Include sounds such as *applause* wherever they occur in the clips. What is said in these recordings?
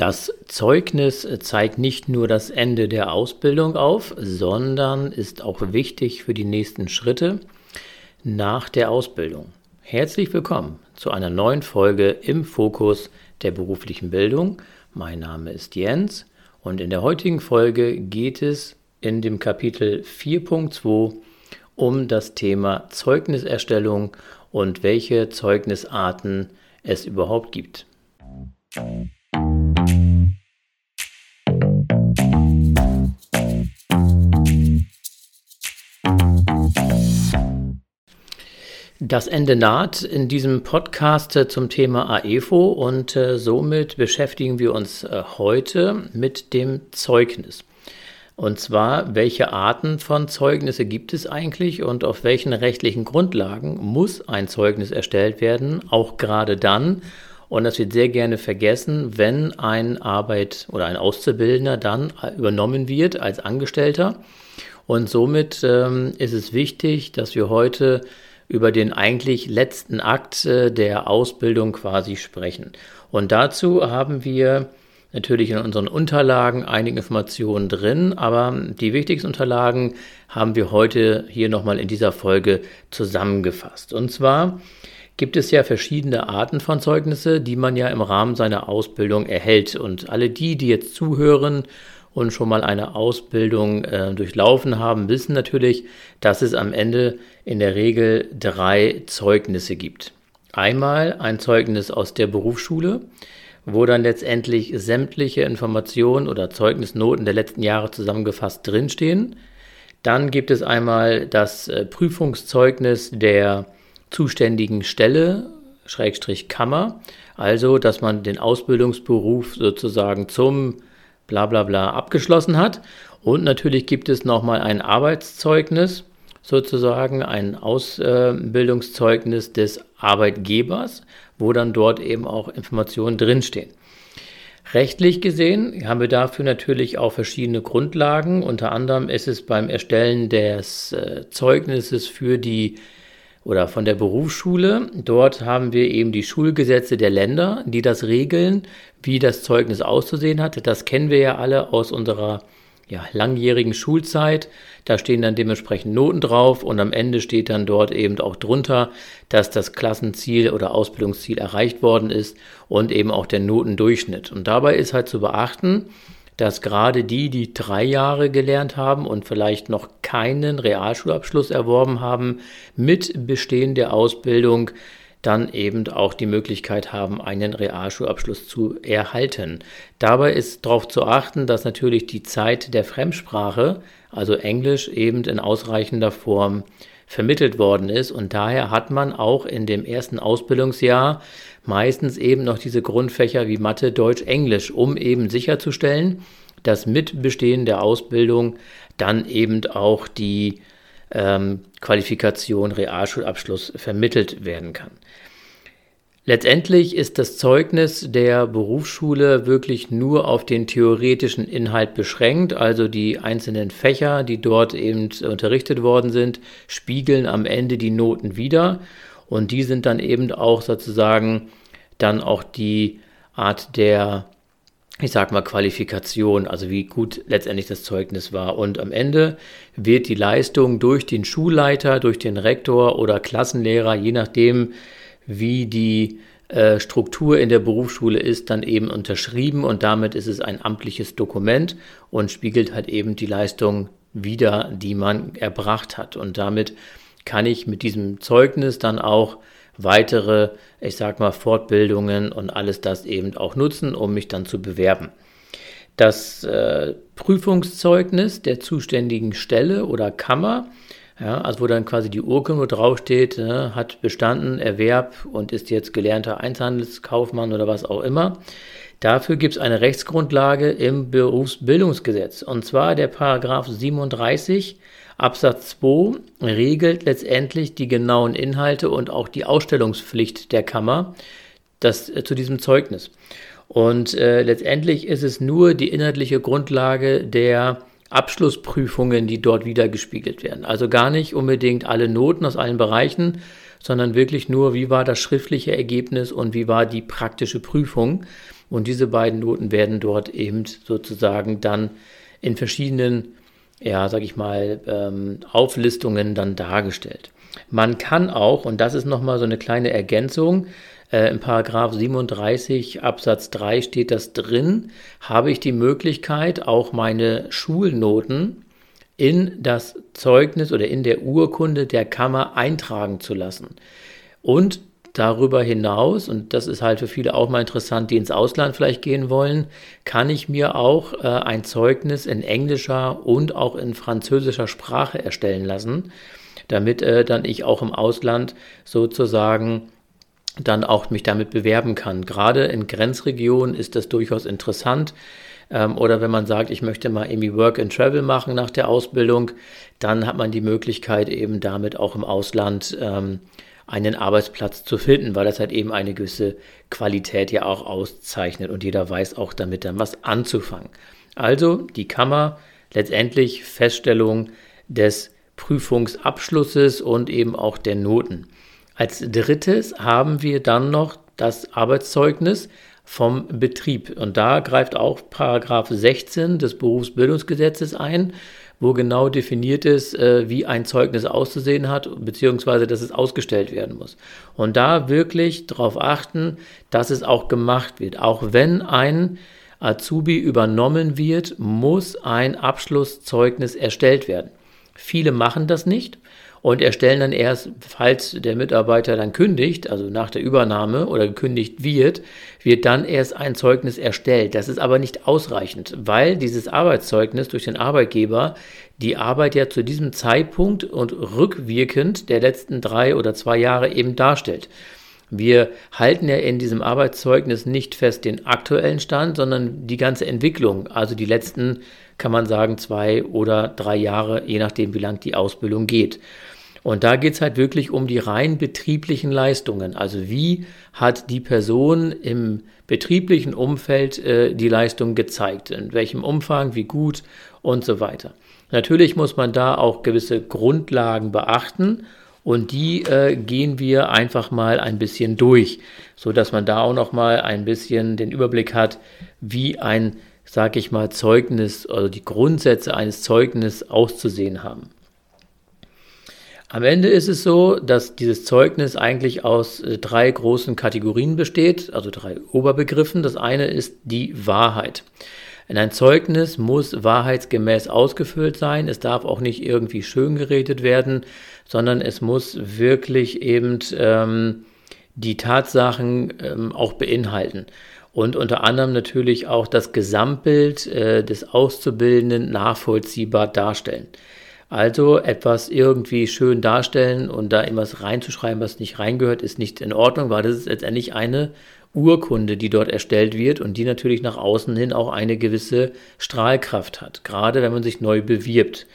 Das Zeugnis zeigt nicht nur das Ende der Ausbildung auf, sondern ist auch wichtig für die nächsten Schritte nach der Ausbildung. Herzlich willkommen zu einer neuen Folge im Fokus der beruflichen Bildung. Mein Name ist Jens und in der heutigen Folge geht es in dem Kapitel 4.2 um das Thema Zeugniserstellung und welche Zeugnisarten es überhaupt gibt. Das Ende naht in diesem Podcast äh, zum Thema AEFO und äh, somit beschäftigen wir uns äh, heute mit dem Zeugnis. Und zwar, welche Arten von Zeugnisse gibt es eigentlich und auf welchen rechtlichen Grundlagen muss ein Zeugnis erstellt werden, auch gerade dann, und das wird sehr gerne vergessen, wenn ein Arbeit oder ein Auszubildender dann übernommen wird als Angestellter. Und somit ähm, ist es wichtig, dass wir heute über den eigentlich letzten Akt äh, der Ausbildung quasi sprechen. Und dazu haben wir natürlich in unseren Unterlagen einige Informationen drin, aber die wichtigsten Unterlagen haben wir heute hier nochmal in dieser Folge zusammengefasst. Und zwar gibt es ja verschiedene Arten von Zeugnisse, die man ja im Rahmen seiner Ausbildung erhält. Und alle die, die jetzt zuhören und schon mal eine Ausbildung äh, durchlaufen haben, wissen natürlich, dass es am Ende in der Regel drei Zeugnisse gibt. Einmal ein Zeugnis aus der Berufsschule, wo dann letztendlich sämtliche Informationen oder Zeugnisnoten der letzten Jahre zusammengefasst drinstehen. Dann gibt es einmal das äh, Prüfungszeugnis der zuständigen Stelle, Schrägstrich Kammer, also dass man den Ausbildungsberuf sozusagen zum bla bla bla abgeschlossen hat. Und natürlich gibt es nochmal ein Arbeitszeugnis, sozusagen ein Ausbildungszeugnis des Arbeitgebers, wo dann dort eben auch Informationen drinstehen. Rechtlich gesehen haben wir dafür natürlich auch verschiedene Grundlagen. Unter anderem ist es beim Erstellen des äh, Zeugnisses für die oder von der Berufsschule. Dort haben wir eben die Schulgesetze der Länder, die das regeln, wie das Zeugnis auszusehen hat. Das kennen wir ja alle aus unserer ja, langjährigen Schulzeit. Da stehen dann dementsprechend Noten drauf und am Ende steht dann dort eben auch drunter, dass das Klassenziel oder Ausbildungsziel erreicht worden ist und eben auch der Notendurchschnitt. Und dabei ist halt zu beachten, dass gerade die, die drei Jahre gelernt haben und vielleicht noch keinen Realschulabschluss erworben haben, mit Bestehen der Ausbildung dann eben auch die Möglichkeit haben, einen Realschulabschluss zu erhalten. Dabei ist darauf zu achten, dass natürlich die Zeit der Fremdsprache, also Englisch, eben in ausreichender Form vermittelt worden ist. Und daher hat man auch in dem ersten Ausbildungsjahr meistens eben noch diese Grundfächer wie Mathe, Deutsch, Englisch, um eben sicherzustellen, dass mit Bestehen der Ausbildung dann eben auch die ähm, Qualifikation Realschulabschluss vermittelt werden kann. Letztendlich ist das Zeugnis der Berufsschule wirklich nur auf den theoretischen Inhalt beschränkt, also die einzelnen Fächer, die dort eben unterrichtet worden sind, spiegeln am Ende die Noten wider und die sind dann eben auch sozusagen dann auch die Art der ich sag mal, Qualifikation, also wie gut letztendlich das Zeugnis war. Und am Ende wird die Leistung durch den Schulleiter, durch den Rektor oder Klassenlehrer, je nachdem, wie die äh, Struktur in der Berufsschule ist, dann eben unterschrieben und damit ist es ein amtliches Dokument und spiegelt halt eben die Leistung wider, die man erbracht hat. Und damit kann ich mit diesem Zeugnis dann auch weitere, ich sag mal, Fortbildungen und alles das eben auch nutzen, um mich dann zu bewerben. Das äh, Prüfungszeugnis der zuständigen Stelle oder Kammer, ja, also wo dann quasi die Urkunde draufsteht, äh, hat bestanden, Erwerb und ist jetzt gelernter Einzelhandelskaufmann oder was auch immer. Dafür gibt es eine Rechtsgrundlage im Berufsbildungsgesetz und zwar der Paragraph 37 Absatz 2 regelt letztendlich die genauen Inhalte und auch die Ausstellungspflicht der Kammer das, äh, zu diesem Zeugnis. Und äh, letztendlich ist es nur die inhaltliche Grundlage der Abschlussprüfungen, die dort wieder gespiegelt werden. Also gar nicht unbedingt alle Noten aus allen Bereichen, sondern wirklich nur, wie war das schriftliche Ergebnis und wie war die praktische Prüfung. Und diese beiden Noten werden dort eben sozusagen dann in verschiedenen, ja, sag ich mal, ähm, Auflistungen dann dargestellt. Man kann auch, und das ist nochmal so eine kleine Ergänzung, äh, Im Paragraph 37 Absatz 3 steht das drin, habe ich die Möglichkeit, auch meine Schulnoten in das Zeugnis oder in der Urkunde der Kammer eintragen zu lassen. Und darüber hinaus, und das ist halt für viele auch mal interessant, die ins Ausland vielleicht gehen wollen, kann ich mir auch äh, ein Zeugnis in englischer und auch in französischer Sprache erstellen lassen, damit äh, dann ich auch im Ausland sozusagen dann auch mich damit bewerben kann. Gerade in Grenzregionen ist das durchaus interessant. Ähm, oder wenn man sagt, ich möchte mal irgendwie Work and Travel machen nach der Ausbildung, dann hat man die Möglichkeit eben damit auch im Ausland ähm, einen Arbeitsplatz zu finden, weil das halt eben eine gewisse Qualität ja auch auszeichnet und jeder weiß auch damit dann was anzufangen. Also die Kammer letztendlich Feststellung des Prüfungsabschlusses und eben auch der Noten. Als drittes haben wir dann noch das Arbeitszeugnis vom Betrieb. Und da greift auch Paragraph 16 des Berufsbildungsgesetzes ein, wo genau definiert ist, äh, wie ein Zeugnis auszusehen hat, beziehungsweise dass es ausgestellt werden muss. Und da wirklich darauf achten, dass es auch gemacht wird. Auch wenn ein Azubi übernommen wird, muss ein Abschlusszeugnis erstellt werden. Viele machen das nicht und erstellen dann erst, falls der Mitarbeiter dann kündigt, also nach der Übernahme oder gekündigt wird, wird dann erst ein Zeugnis erstellt. Das ist aber nicht ausreichend, weil dieses Arbeitszeugnis durch den Arbeitgeber die Arbeit ja zu diesem Zeitpunkt und rückwirkend der letzten drei oder zwei Jahre eben darstellt. Wir halten ja in diesem Arbeitszeugnis nicht fest den aktuellen Stand, sondern die ganze Entwicklung, also die letzten, kann man sagen, zwei oder drei Jahre, je nachdem, wie lang die Ausbildung geht. Und da geht es halt wirklich um die rein betrieblichen Leistungen. Also wie hat die Person im betrieblichen Umfeld äh, die Leistung gezeigt, in welchem Umfang, wie gut und so weiter. Natürlich muss man da auch gewisse Grundlagen beachten und die äh, gehen wir einfach mal ein bisschen durch, so dass man da auch noch mal ein bisschen den Überblick hat, wie ein, sag ich mal, Zeugnis, also die Grundsätze eines Zeugnisses auszusehen haben. Am Ende ist es so, dass dieses Zeugnis eigentlich aus äh, drei großen Kategorien besteht, also drei Oberbegriffen. Das eine ist die Wahrheit. In ein Zeugnis muss wahrheitsgemäß ausgefüllt sein. Es darf auch nicht irgendwie schön geredet werden, sondern es muss wirklich eben ähm, die Tatsachen ähm, auch beinhalten. Und unter anderem natürlich auch das Gesamtbild äh, des Auszubildenden nachvollziehbar darstellen. Also etwas irgendwie schön darstellen und da irgendwas reinzuschreiben, was nicht reingehört, ist nicht in Ordnung, weil das ist letztendlich eine Urkunde, die dort erstellt wird und die natürlich nach außen hin auch eine gewisse Strahlkraft hat, gerade wenn man sich neu bewirbt.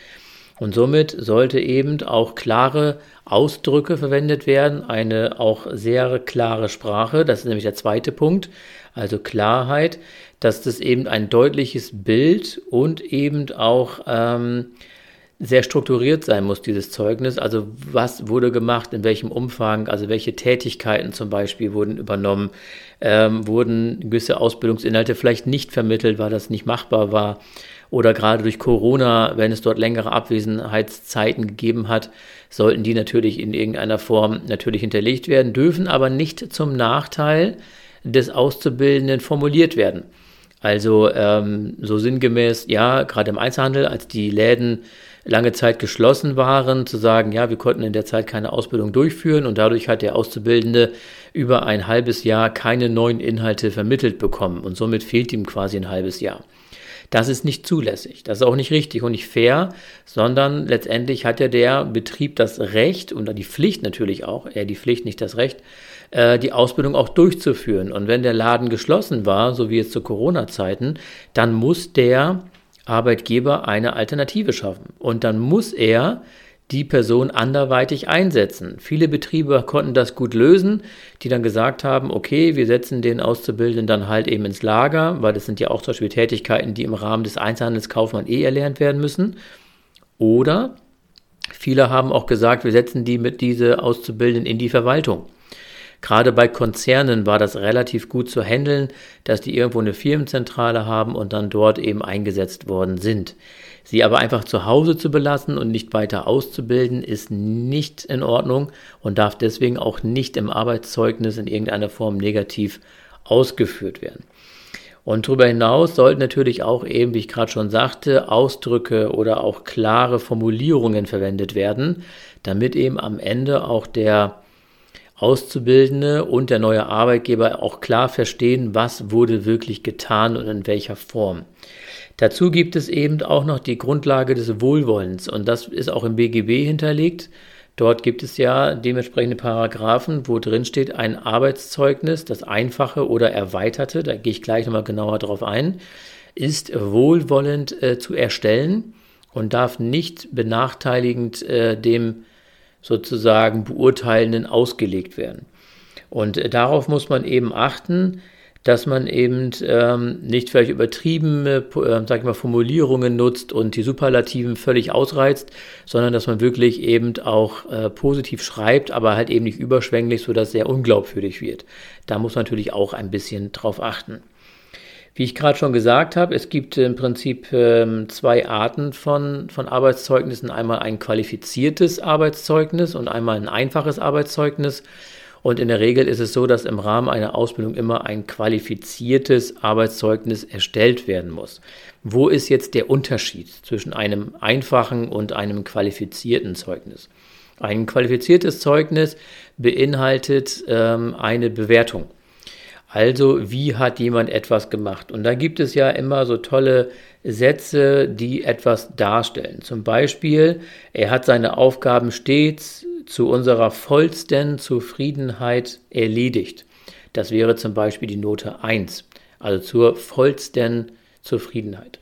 Und somit sollte eben auch klare Ausdrücke verwendet werden, eine auch sehr klare Sprache, das ist nämlich der zweite Punkt, also Klarheit, dass das eben ein deutliches Bild und eben auch ähm, sehr strukturiert sein muss, dieses Zeugnis. Also was wurde gemacht, in welchem Umfang, also welche Tätigkeiten zum Beispiel wurden übernommen, ähm, wurden gewisse Ausbildungsinhalte vielleicht nicht vermittelt, weil das nicht machbar war. Oder gerade durch Corona, wenn es dort längere Abwesenheitszeiten gegeben hat, sollten die natürlich in irgendeiner Form natürlich hinterlegt werden, dürfen aber nicht zum Nachteil des Auszubildenden formuliert werden. Also ähm, so sinngemäß, ja, gerade im Einzelhandel, als die Läden lange Zeit geschlossen waren, zu sagen, ja, wir konnten in der Zeit keine Ausbildung durchführen und dadurch hat der Auszubildende über ein halbes Jahr keine neuen Inhalte vermittelt bekommen und somit fehlt ihm quasi ein halbes Jahr. Das ist nicht zulässig, das ist auch nicht richtig und nicht fair, sondern letztendlich hat ja der Betrieb das Recht und die Pflicht natürlich auch, er die Pflicht, nicht das Recht, äh, die Ausbildung auch durchzuführen. Und wenn der Laden geschlossen war, so wie jetzt zu Corona-Zeiten, dann muss der Arbeitgeber eine Alternative schaffen. Und dann muss er die Person anderweitig einsetzen. Viele Betriebe konnten das gut lösen, die dann gesagt haben, okay, wir setzen den Auszubildenden dann halt eben ins Lager, weil das sind ja auch zum Beispiel Tätigkeiten, die im Rahmen des Einzelhandelskaufmanns eh erlernt werden müssen. Oder viele haben auch gesagt, wir setzen die mit diese Auszubildenden in die Verwaltung. Gerade bei Konzernen war das relativ gut zu handeln, dass die irgendwo eine Firmenzentrale haben und dann dort eben eingesetzt worden sind. Sie aber einfach zu Hause zu belassen und nicht weiter auszubilden, ist nicht in Ordnung und darf deswegen auch nicht im Arbeitszeugnis in irgendeiner Form negativ ausgeführt werden. Und darüber hinaus sollten natürlich auch eben, wie ich gerade schon sagte, Ausdrücke oder auch klare Formulierungen verwendet werden, damit eben am Ende auch der Auszubildende und der neue Arbeitgeber auch klar verstehen, was wurde wirklich getan und in welcher Form. Dazu gibt es eben auch noch die Grundlage des Wohlwollens und das ist auch im BGB hinterlegt. Dort gibt es ja dementsprechende Paragraphen, wo drin steht ein Arbeitszeugnis, das einfache oder erweiterte, da gehe ich gleich nochmal genauer drauf ein, ist wohlwollend äh, zu erstellen und darf nicht benachteiligend äh, dem sozusagen Beurteilenden ausgelegt werden. Und äh, darauf muss man eben achten, dass man eben ähm, nicht vielleicht übertriebene, äh, sag ich mal, Formulierungen nutzt und die Superlativen völlig ausreizt, sondern dass man wirklich eben auch äh, positiv schreibt, aber halt eben nicht überschwänglich, sodass sehr unglaubwürdig wird. Da muss man natürlich auch ein bisschen drauf achten. Wie ich gerade schon gesagt habe, es gibt im Prinzip ähm, zwei Arten von, von Arbeitszeugnissen. Einmal ein qualifiziertes Arbeitszeugnis und einmal ein einfaches Arbeitszeugnis. Und in der Regel ist es so, dass im Rahmen einer Ausbildung immer ein qualifiziertes Arbeitszeugnis erstellt werden muss. Wo ist jetzt der Unterschied zwischen einem einfachen und einem qualifizierten Zeugnis? Ein qualifiziertes Zeugnis beinhaltet ähm, eine Bewertung. Also, wie hat jemand etwas gemacht? Und da gibt es ja immer so tolle Sätze, die etwas darstellen. Zum Beispiel, er hat seine Aufgaben stets zu unserer vollsten Zufriedenheit erledigt. Das wäre zum Beispiel die Note 1, also zur vollsten Zufriedenheit.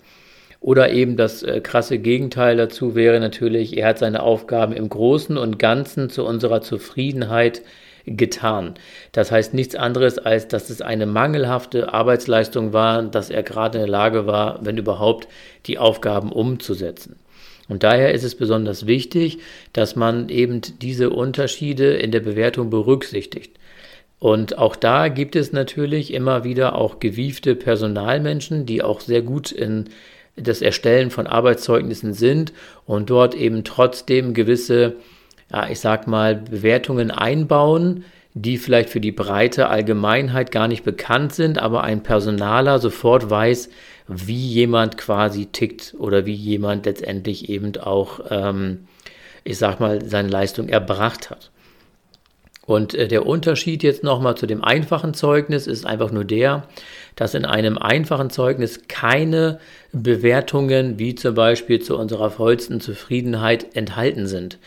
Oder eben das äh, krasse Gegenteil dazu wäre natürlich, er hat seine Aufgaben im Großen und Ganzen zu unserer Zufriedenheit getan. Das heißt nichts anderes, als dass es eine mangelhafte Arbeitsleistung war, dass er gerade in der Lage war, wenn überhaupt, die Aufgaben umzusetzen. Und daher ist es besonders wichtig, dass man eben diese Unterschiede in der Bewertung berücksichtigt. Und auch da gibt es natürlich immer wieder auch gewiefte Personalmenschen, die auch sehr gut in das Erstellen von Arbeitszeugnissen sind und dort eben trotzdem gewisse, ja, ich sag mal, Bewertungen einbauen, die vielleicht für die breite Allgemeinheit gar nicht bekannt sind, aber ein Personaler sofort weiß, wie jemand quasi tickt oder wie jemand letztendlich eben auch, ähm, ich sag mal, seine Leistung erbracht hat. Und äh, der Unterschied jetzt nochmal zu dem einfachen Zeugnis ist einfach nur der, dass in einem einfachen Zeugnis keine Bewertungen wie zum Beispiel zu unserer vollsten Zufriedenheit enthalten sind.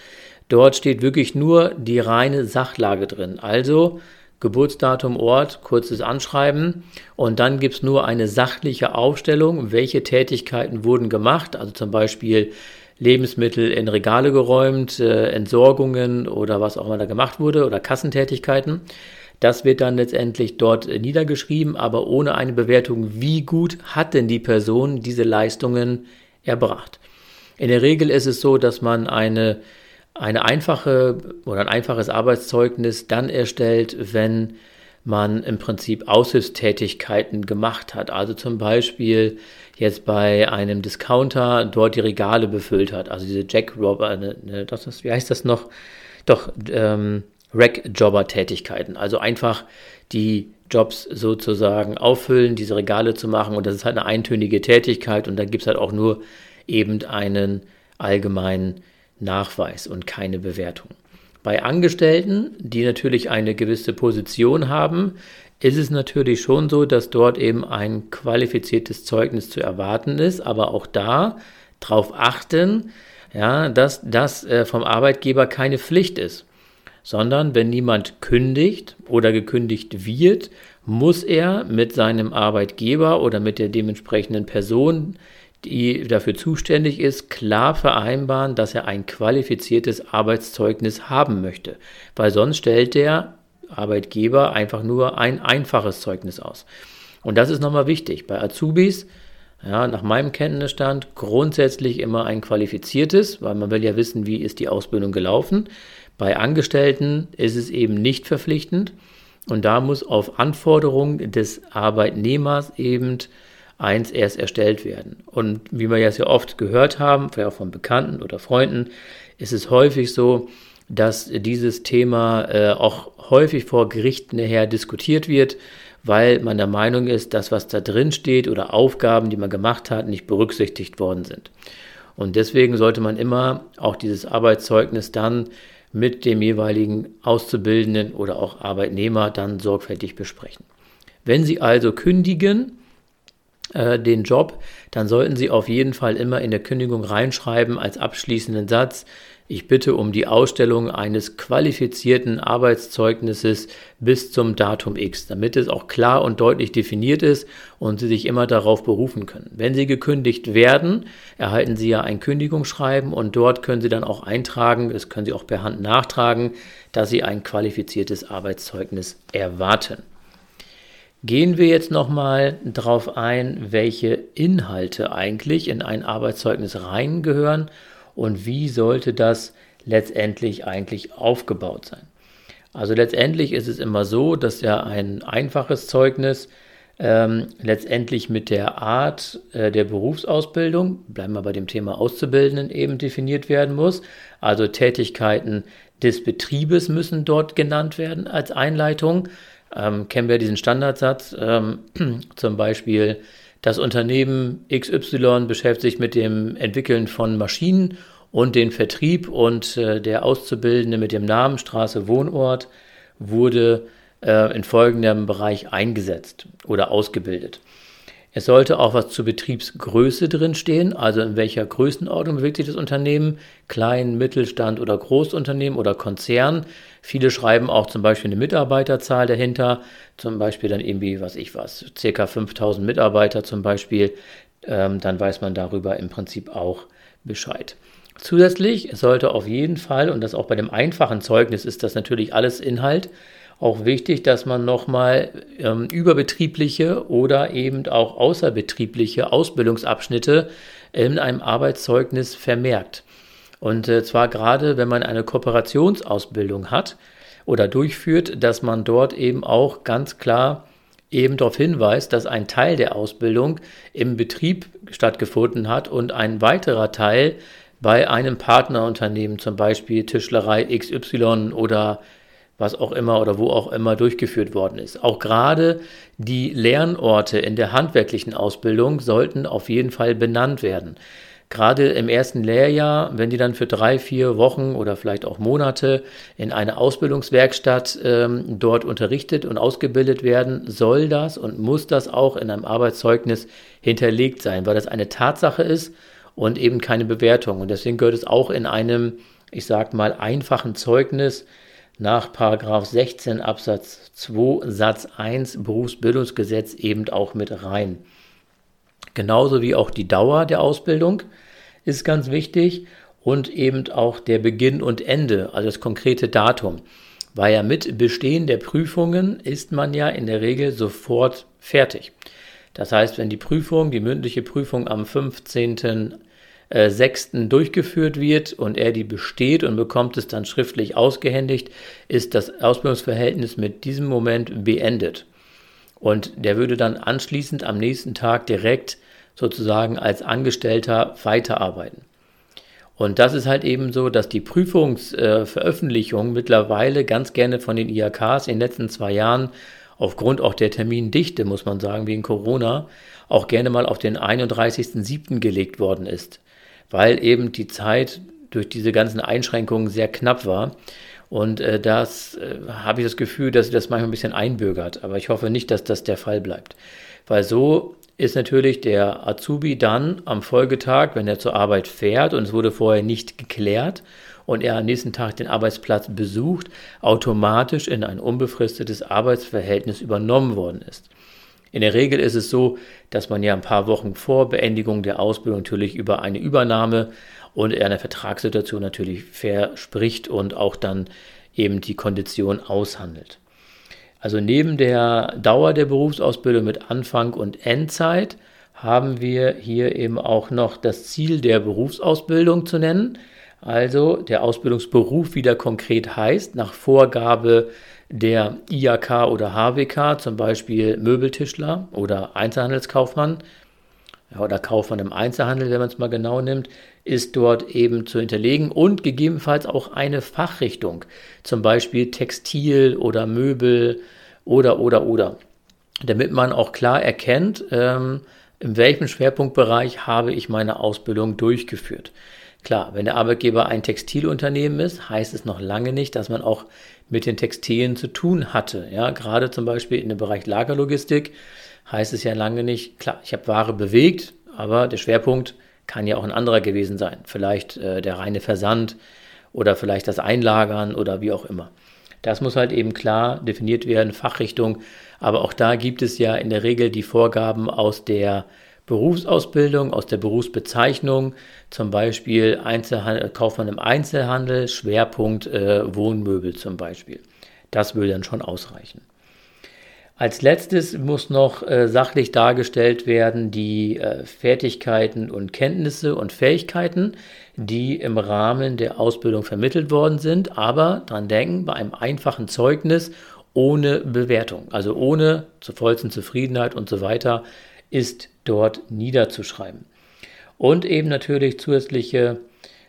Dort steht wirklich nur die reine Sachlage drin. Also Geburtsdatum, Ort, kurzes Anschreiben und dann gibt es nur eine sachliche Aufstellung, welche Tätigkeiten wurden gemacht, also zum Beispiel Lebensmittel in Regale geräumt, äh, Entsorgungen oder was auch immer da gemacht wurde oder Kassentätigkeiten. Das wird dann letztendlich dort niedergeschrieben, aber ohne eine Bewertung, wie gut hat denn die Person diese Leistungen erbracht. In der Regel ist es so, dass man eine eine einfache oder ein einfaches Arbeitszeugnis dann erstellt, wenn man im Prinzip Aushilfstätigkeiten gemacht hat. Also zum Beispiel jetzt bei einem Discounter dort die Regale befüllt hat. Also diese Jack Robber, ne, ne, das ist, wie heißt das noch? Doch, ähm, Rack-Jobber-Tätigkeiten. Also einfach die Jobs sozusagen auffüllen, diese Regale zu machen. Und das ist halt eine eintönige Tätigkeit und da gibt es halt auch nur eben einen allgemeinen Nachweis und keine Bewertung. Bei Angestellten, die natürlich eine gewisse Position haben, ist es natürlich schon so, dass dort eben ein qualifiziertes Zeugnis zu erwarten ist, aber auch da darauf achten, ja, dass das äh, vom Arbeitgeber keine Pflicht ist, sondern wenn niemand kündigt oder gekündigt wird, muss er mit seinem Arbeitgeber oder mit der dementsprechenden Person die dafür zuständig ist, klar vereinbaren, dass er ein qualifiziertes Arbeitszeugnis haben möchte, weil sonst stellt der Arbeitgeber einfach nur ein einfaches Zeugnis aus. Und das ist nochmal wichtig. Bei Azubis, ja, nach meinem Kenntnisstand, grundsätzlich immer ein qualifiziertes, weil man will ja wissen, wie ist die Ausbildung gelaufen. Bei Angestellten ist es eben nicht verpflichtend und da muss auf Anforderung des Arbeitnehmers eben eins erst erstellt werden. Und wie wir ja sehr oft gehört haben, vielleicht auch von Bekannten oder Freunden, ist es häufig so, dass dieses Thema äh, auch häufig vor Gerichten her diskutiert wird, weil man der Meinung ist, dass was da drin steht oder Aufgaben, die man gemacht hat, nicht berücksichtigt worden sind. Und deswegen sollte man immer auch dieses Arbeitszeugnis dann mit dem jeweiligen Auszubildenden oder auch Arbeitnehmer dann sorgfältig besprechen. Wenn Sie also kündigen, äh, den Job, dann sollten Sie auf jeden Fall immer in der Kündigung reinschreiben als abschließenden Satz, ich bitte um die Ausstellung eines qualifizierten Arbeitszeugnisses bis zum Datum X, damit es auch klar und deutlich definiert ist und Sie sich immer darauf berufen können. Wenn Sie gekündigt werden, erhalten Sie ja ein Kündigungsschreiben und dort können Sie dann auch eintragen, das können Sie auch per Hand nachtragen, dass Sie ein qualifiziertes Arbeitszeugnis erwarten. Gehen wir jetzt nochmal darauf ein, welche Inhalte eigentlich in ein Arbeitszeugnis reingehören und wie sollte das letztendlich eigentlich aufgebaut sein. Also letztendlich ist es immer so, dass ja ein einfaches Zeugnis ähm, letztendlich mit der Art äh, der Berufsausbildung, bleiben wir bei dem Thema Auszubildenden, eben definiert werden muss. Also Tätigkeiten des Betriebes müssen dort genannt werden als Einleitung ähm, kennen wir diesen Standardsatz, ähm, *clears throat* zum Beispiel das Unternehmen XY beschäftigt sich mit dem Entwickeln von Maschinen und den Vertrieb und äh, der Auszubildende mit dem Namen, Straße, Wohnort wurde äh, in folgendem Bereich eingesetzt oder ausgebildet. Es sollte auch was zur Betriebsgröße drinstehen, also in welcher Größenordnung bewegt sich das Unternehmen, Klein, Mittelstand oder Großunternehmen oder Konzern. Viele schreiben auch zum Beispiel eine Mitarbeiterzahl dahinter, zum Beispiel dann irgendwie, was ich was, circa 5000 Mitarbeiter zum Beispiel, ähm, dann weiß man darüber im Prinzip auch Bescheid. Zusätzlich sollte auf jeden Fall, und das auch bei dem einfachen Zeugnis ist das natürlich alles Inhalt, auch wichtig, dass man nochmal ähm, überbetriebliche oder eben auch außerbetriebliche Ausbildungsabschnitte in einem Arbeitszeugnis vermerkt. Und äh, zwar gerade, wenn man eine Kooperationsausbildung hat oder durchführt, dass man dort eben auch ganz klar eben darauf hinweist, dass ein Teil der Ausbildung im Betrieb stattgefunden hat und ein weiterer Teil bei einem Partnerunternehmen, zum Beispiel Tischlerei XY oder was auch immer oder wo auch immer durchgeführt worden ist. Auch gerade die Lernorte in der handwerklichen Ausbildung sollten auf jeden Fall benannt werden. Gerade im ersten Lehrjahr, wenn die dann für drei, vier Wochen oder vielleicht auch Monate in einer Ausbildungswerkstatt ähm, dort unterrichtet und ausgebildet werden, soll das und muss das auch in einem Arbeitszeugnis hinterlegt sein, weil das eine Tatsache ist und eben keine Bewertung. Und deswegen gehört es auch in einem, ich sag mal, einfachen Zeugnis nach 16 Absatz 2 Satz 1 Berufsbildungsgesetz eben auch mit rein. Genauso wie auch die Dauer der Ausbildung ist ganz wichtig und eben auch der Beginn und Ende, also das konkrete Datum. Weil ja mit Bestehen der Prüfungen ist man ja in der Regel sofort fertig. Das heißt, wenn die Prüfung, die mündliche Prüfung am 15 äh, 6. durchgeführt wird und er die besteht und bekommt es dann schriftlich ausgehändigt, ist das Ausbildungsverhältnis mit diesem Moment beendet. Und der würde dann anschließend am nächsten Tag direkt sozusagen als Angestellter weiterarbeiten. Und das ist halt eben so, dass die Prüfungsveröffentlichung äh, mittlerweile ganz gerne von den IHKs in den letzten zwei Jahren aufgrund auch der Termindichte, muss man sagen, wegen Corona, auch gerne mal auf den 31.07. gelegt worden ist weil eben die Zeit durch diese ganzen Einschränkungen sehr knapp war. Und äh, das äh, habe ich das Gefühl, dass das manchmal ein bisschen einbürgert. Aber ich hoffe nicht, dass das der Fall bleibt. Weil so ist natürlich der Azubi dann am Folgetag, wenn er zur Arbeit fährt und es wurde vorher nicht geklärt und er am nächsten Tag den Arbeitsplatz besucht, automatisch in ein unbefristetes Arbeitsverhältnis übernommen worden ist. In der Regel ist es so, dass man ja ein paar Wochen vor Beendigung der Ausbildung natürlich über eine Übernahme und eine Vertragssituation natürlich fair spricht und auch dann eben die Kondition aushandelt. Also neben der Dauer der Berufsausbildung mit Anfang und Endzeit haben wir hier eben auch noch das Ziel der Berufsausbildung zu nennen. Also der Ausbildungsberuf, wie der konkret heißt, nach Vorgabe der IAK oder HWK, zum Beispiel Möbeltischler oder Einzelhandelskaufmann oder Kaufmann im Einzelhandel, wenn man es mal genau nimmt, ist dort eben zu hinterlegen und gegebenenfalls auch eine Fachrichtung, zum Beispiel Textil oder Möbel oder oder oder, damit man auch klar erkennt, ähm, in welchem Schwerpunktbereich habe ich meine Ausbildung durchgeführt. Klar, wenn der Arbeitgeber ein Textilunternehmen ist, heißt es noch lange nicht, dass man auch mit den Textilien zu tun hatte. Ja, gerade zum Beispiel in dem Bereich Lagerlogistik heißt es ja lange nicht, klar, ich habe Ware bewegt, aber der Schwerpunkt kann ja auch ein anderer gewesen sein. Vielleicht äh, der reine Versand oder vielleicht das Einlagern oder wie auch immer. Das muss halt eben klar definiert werden, Fachrichtung. Aber auch da gibt es ja in der Regel die Vorgaben aus der Berufsausbildung, aus der Berufsbezeichnung, zum Beispiel Einzelhandel, Kaufmann im Einzelhandel, Schwerpunkt äh, Wohnmöbel zum Beispiel. Das würde dann schon ausreichen. Als letztes muss noch äh, sachlich dargestellt werden die äh, Fertigkeiten und Kenntnisse und Fähigkeiten, die im Rahmen der Ausbildung vermittelt worden sind, aber dran denken, bei einem einfachen Zeugnis ohne Bewertung, also ohne zur vollsten Zufriedenheit und so weiter, ist dort niederzuschreiben. Und eben natürlich zusätzliche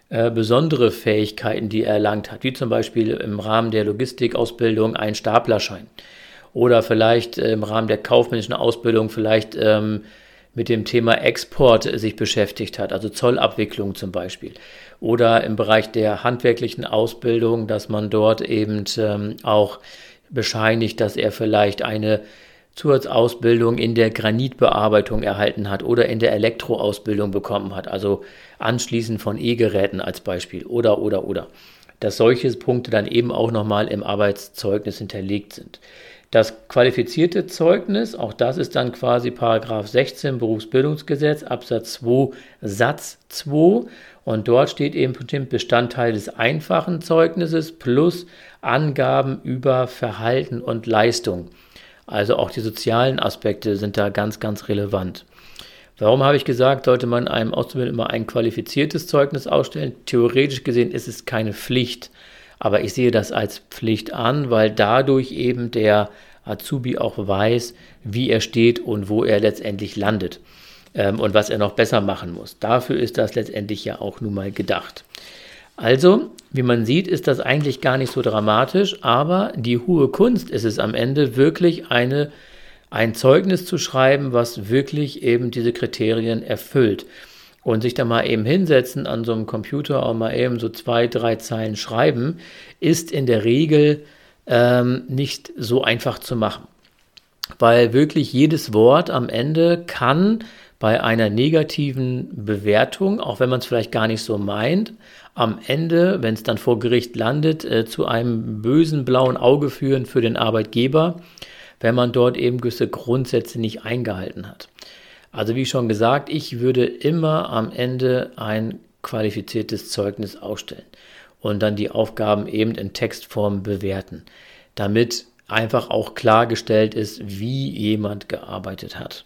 äh, besondere Fähigkeiten, die er erlangt hat, wie zum Beispiel im Rahmen der Logistikausbildung ein Staplerschein oder vielleicht im Rahmen der kaufmännischen Ausbildung vielleicht ähm, mit dem Thema Export sich beschäftigt hat, also Zollabwicklung zum Beispiel. Oder im Bereich der handwerklichen Ausbildung, dass man dort eben ähm, auch bescheinigt, dass er vielleicht eine Zusatzausbildung in der Granitbearbeitung erhalten hat oder in der Elektroausbildung bekommen hat, also anschließend von E-Geräten als Beispiel oder oder oder. Dass solche Punkte dann eben auch nochmal im Arbeitszeugnis hinterlegt sind. Das qualifizierte Zeugnis, auch das ist dann quasi Paragraph 16 Berufsbildungsgesetz, Absatz 2, Satz 2. Und dort steht eben bestimmt Bestandteil des einfachen Zeugnisses plus Angaben über Verhalten und Leistung. Also auch die sozialen Aspekte sind da ganz, ganz relevant. Warum habe ich gesagt, sollte man einem Auszubildenden immer ein qualifiziertes Zeugnis ausstellen? Theoretisch gesehen ist es keine Pflicht, aber ich sehe das als Pflicht an, weil dadurch eben der Azubi auch weiß, wie er steht und wo er letztendlich landet ähm, und was er noch besser machen muss. Dafür ist das letztendlich ja auch nun mal gedacht. Also, wie man sieht, ist das eigentlich gar nicht so dramatisch, aber die hohe Kunst ist es am Ende wirklich eine, ein Zeugnis zu schreiben, was wirklich eben diese Kriterien erfüllt. Und sich da mal eben hinsetzen an so einem Computer und mal eben so zwei, drei Zeilen schreiben, ist in der Regel ähm, nicht so einfach zu machen. Weil wirklich jedes Wort am Ende kann bei einer negativen Bewertung, auch wenn man es vielleicht gar nicht so meint, am Ende, wenn es dann vor Gericht landet, äh, zu einem bösen blauen Auge führen für den Arbeitgeber, wenn man dort eben gewisse Grundsätze nicht eingehalten hat. Also wie schon gesagt, ich würde immer am Ende ein qualifiziertes Zeugnis ausstellen und dann die Aufgaben eben in Textform bewerten, damit einfach auch klargestellt ist, wie jemand gearbeitet hat.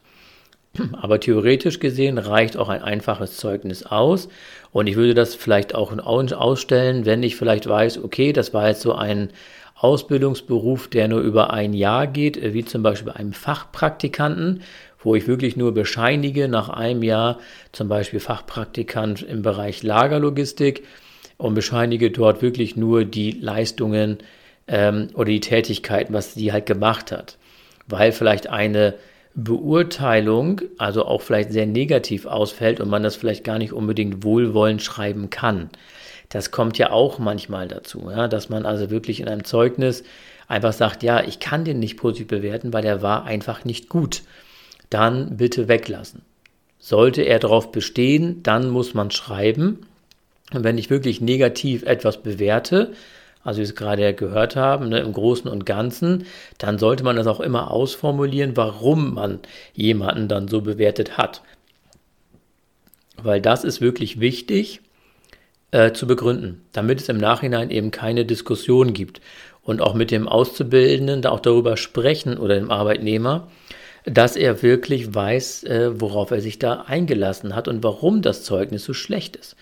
Aber theoretisch gesehen reicht auch ein einfaches Zeugnis aus. Und ich würde das vielleicht auch ausstellen, wenn ich vielleicht weiß, okay, das war jetzt so ein Ausbildungsberuf, der nur über ein Jahr geht, äh, wie zum Beispiel bei einem Fachpraktikanten, wo ich wirklich nur bescheinige nach einem Jahr, zum Beispiel Fachpraktikant im Bereich Lagerlogistik und bescheinige dort wirklich nur die Leistungen ähm, oder die Tätigkeiten, was sie halt gemacht hat. Weil vielleicht eine Beurteilung, also auch vielleicht sehr negativ ausfällt und man das vielleicht gar nicht unbedingt wohlwollend schreiben kann. Das kommt ja auch manchmal dazu, ja, dass man also wirklich in einem Zeugnis einfach sagt, ja, ich kann den nicht positiv bewerten, weil er war einfach nicht gut. Dann bitte weglassen. Sollte er darauf bestehen, dann muss man schreiben. Und wenn ich wirklich negativ etwas bewerte, also wie wir es gerade gehört haben, ne, im Großen und Ganzen, dann sollte man das auch immer ausformulieren, warum man jemanden dann so bewertet hat. Weil das ist wirklich wichtig äh, zu begründen, damit es im Nachhinein eben keine Diskussion gibt. Und auch mit dem Auszubildenden da auch darüber sprechen oder dem Arbeitnehmer, dass er wirklich weiß, äh, worauf er sich da eingelassen hat und warum das Zeugnis so schlecht ist.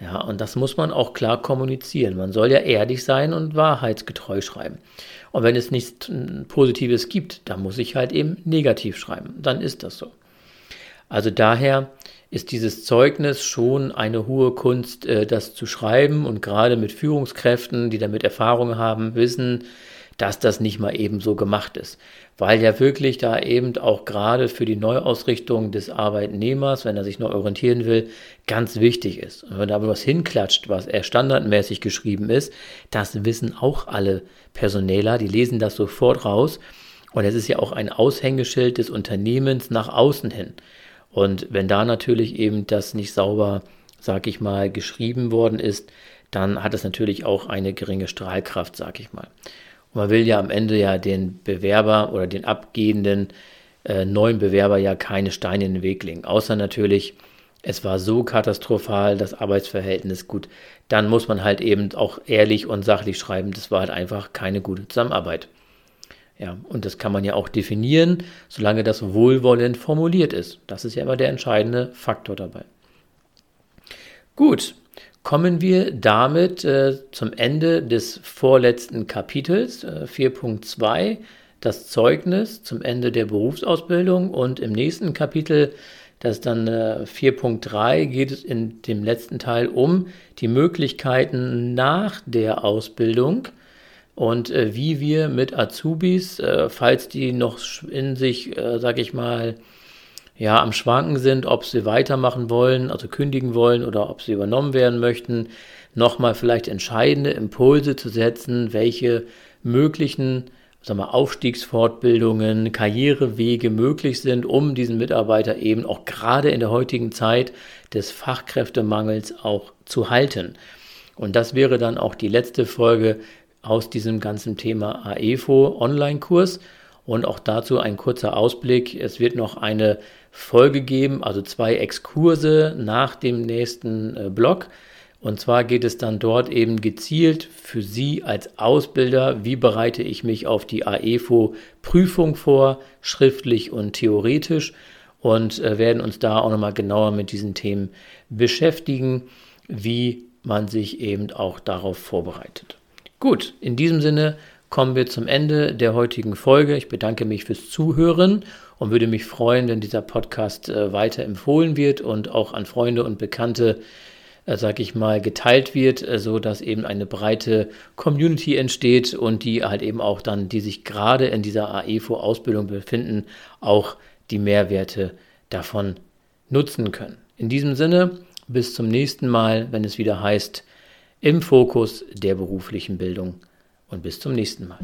Ja, und das muss man auch klar kommunizieren. Man soll ja ehrlich sein und wahrheitsgetreu schreiben. Und wenn es nichts Positives gibt, dann muss ich halt eben negativ schreiben. Dann ist das so. Also daher ist dieses Zeugnis schon eine hohe Kunst, äh, das zu schreiben. Und gerade mit Führungskräften, die damit Erfahrung haben, wissen, dass das nicht mal eben so gemacht ist. Weil ja wirklich da eben auch gerade für die Neuausrichtung des Arbeitnehmers, wenn er sich neu orientieren will, ganz wichtig ist. Und wenn da was hinklatscht, was eher standardmäßig geschrieben ist, das wissen auch alle Personäler, die lesen das sofort raus. Und es ist ja auch ein Aushängeschild des Unternehmens nach außen hin. Und wenn da natürlich eben das nicht sauber, sag ich mal, geschrieben worden ist, dann hat es natürlich auch eine geringe Strahlkraft, sag ich mal. Und man will ja am Ende ja den Bewerber oder den abgehenden äh, neuen Bewerber ja keine Steine in den Weg legen. Außer natürlich, es war so katastrophal, das Arbeitsverhältnis gut. Dann muss man halt eben auch ehrlich und sachlich schreiben, das war halt einfach keine gute Zusammenarbeit. Ja, und das kann man ja auch definieren, solange das wohlwollend formuliert ist. Das ist ja immer der entscheidende Faktor dabei. Gut, kommen wir damit äh, zum Ende des vorletzten Kapitels, äh, 4.2, das Zeugnis zum Ende der Berufsausbildung. Und im nächsten Kapitel, das dann äh, 4.3, geht es in dem letzten Teil um die Möglichkeiten nach der Ausbildung und äh, wie wir mit Azubis, äh, falls die noch in sich, äh, sag ich mal, ja, am Schwanken sind, ob sie weitermachen wollen, also kündigen wollen oder ob sie übernommen werden möchten, nochmal vielleicht entscheidende Impulse zu setzen, welche möglichen sag mal, Aufstiegsfortbildungen, Karrierewege möglich sind, um diesen Mitarbeiter eben auch gerade in der heutigen Zeit des Fachkräftemangels auch zu halten. Und das wäre dann auch die letzte Folge aus diesem ganzen Thema AEFO Online-Kurs. Und auch dazu ein kurzer Ausblick. Es wird noch eine Folge geben, also zwei Exkurse nach dem nächsten äh, Blog. Und zwar geht es dann dort eben gezielt für Sie als Ausbilder, wie bereite ich mich auf die AEFO-Prüfung vor, schriftlich und theoretisch. Und äh, werden uns da auch nochmal genauer mit diesen Themen beschäftigen, wie man sich eben auch darauf vorbereitet. Gut, in diesem Sinne kommen wir zum Ende der heutigen Folge. Ich bedanke mich fürs Zuhören und würde mich freuen, wenn dieser Podcast äh, weiter empfohlen wird und auch an Freunde und Bekannte, äh, sag ich mal, geteilt wird, äh, so dass eben eine breite Community entsteht und die halt eben auch dann, die sich gerade in dieser AEFO-Ausbildung befinden, auch die Mehrwerte davon nutzen können. In diesem Sinne, bis zum nächsten Mal, wenn es wieder heißt, im Fokus der beruflichen Bildung. Und bis zum nächsten Mal.